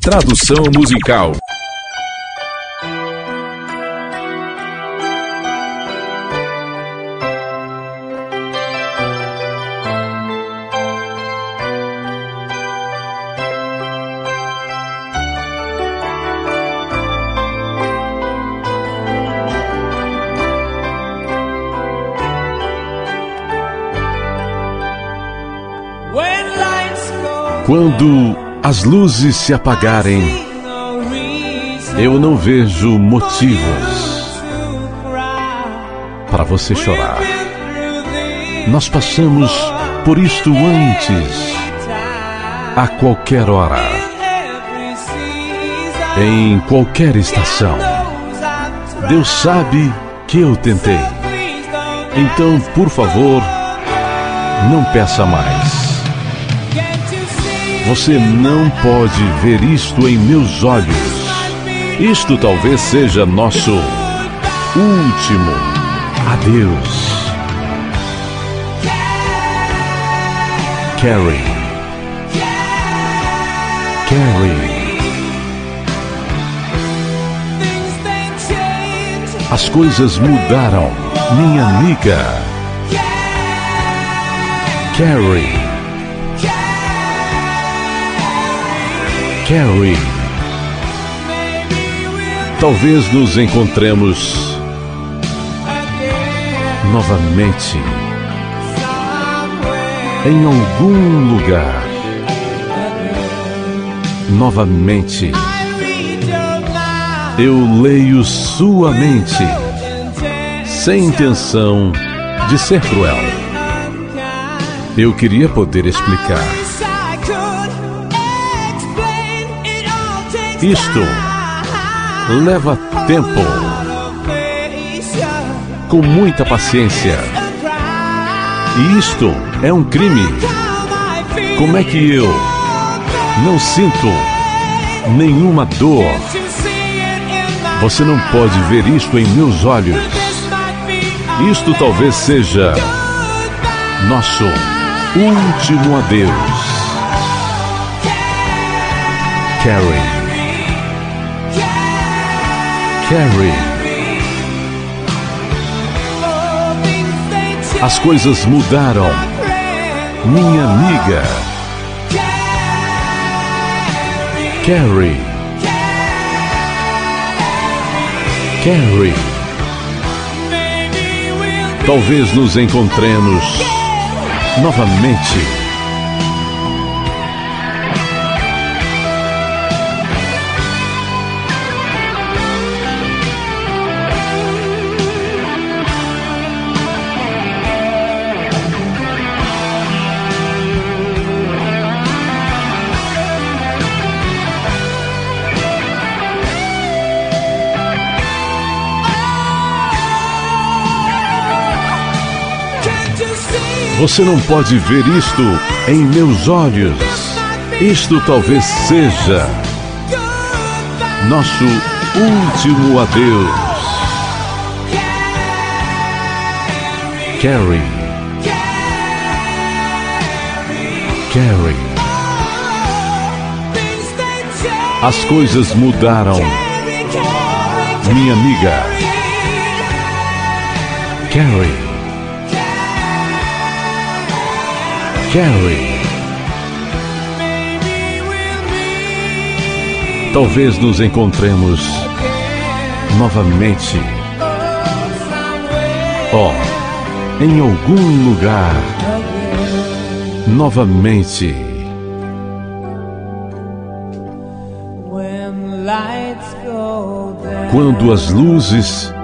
Tradução musical. Quando as luzes se apagarem, eu não vejo motivos para você chorar. Nós passamos por isto antes, a qualquer hora, em qualquer estação. Deus sabe que eu tentei. Então, por favor, não peça mais. Você não pode ver isto em meus olhos. Isto talvez seja nosso último adeus. Carrie. Carrie. As coisas mudaram, minha amiga. Carrie. Carrie. Talvez nos encontremos novamente em algum lugar. Novamente. Eu leio sua mente sem intenção de ser cruel. Eu queria poder explicar Isto leva tempo, com muita paciência. E isto é um crime. Como é que eu não sinto nenhuma dor? Você não pode ver isto em meus olhos. Isto talvez seja nosso último adeus. Carrie. Carrie. As coisas mudaram, minha amiga. Carrie. Carrie. Talvez nos encontremos novamente. Você não pode ver isto em meus olhos. Isto talvez seja nosso último adeus. Carrie. Carrie. As coisas mudaram. Minha amiga. Carrie. Carrie. Talvez nos encontremos novamente. Oh, em algum lugar. Novamente. Quando as luzes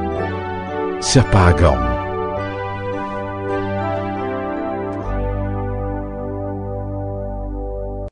se apagam.